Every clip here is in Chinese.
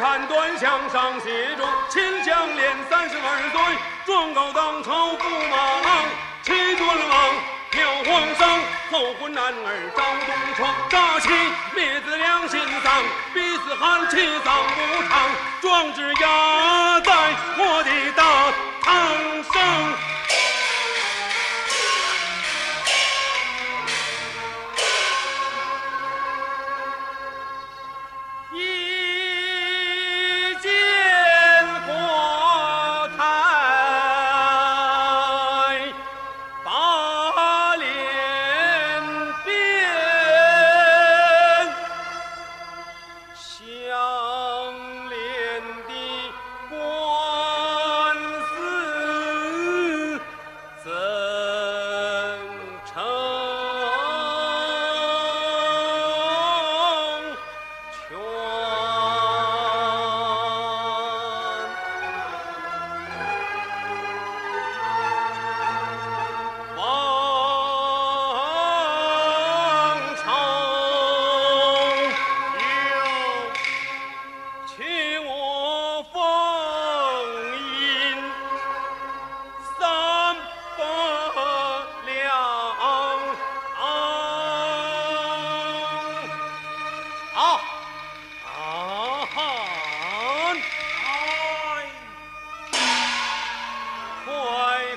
看端详上写着秦香莲三十二岁，状告当朝驸马郎齐尊王，调皇上后婚男儿张东床，杀妻灭子良心丧，逼死汉气丧无常，壮志压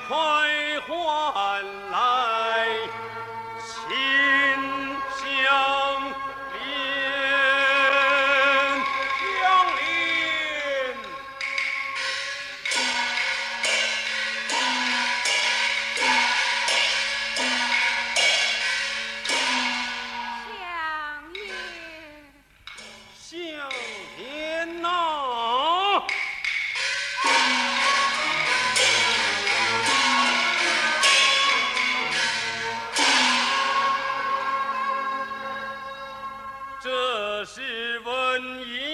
point. 是问一。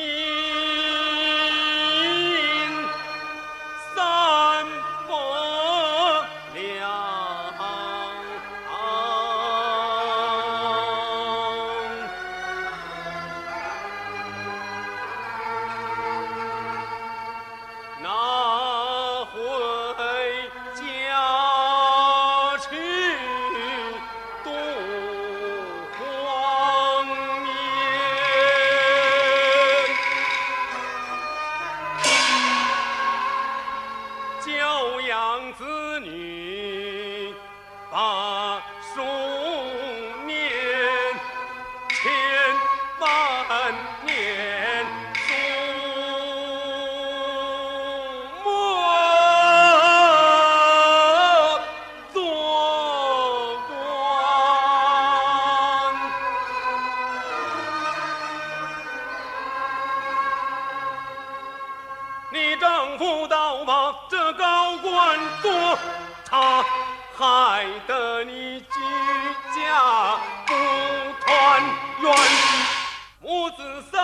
子女把书念，千万年书墨做官，你丈夫倒把这高。害得你举家不团圆。母子三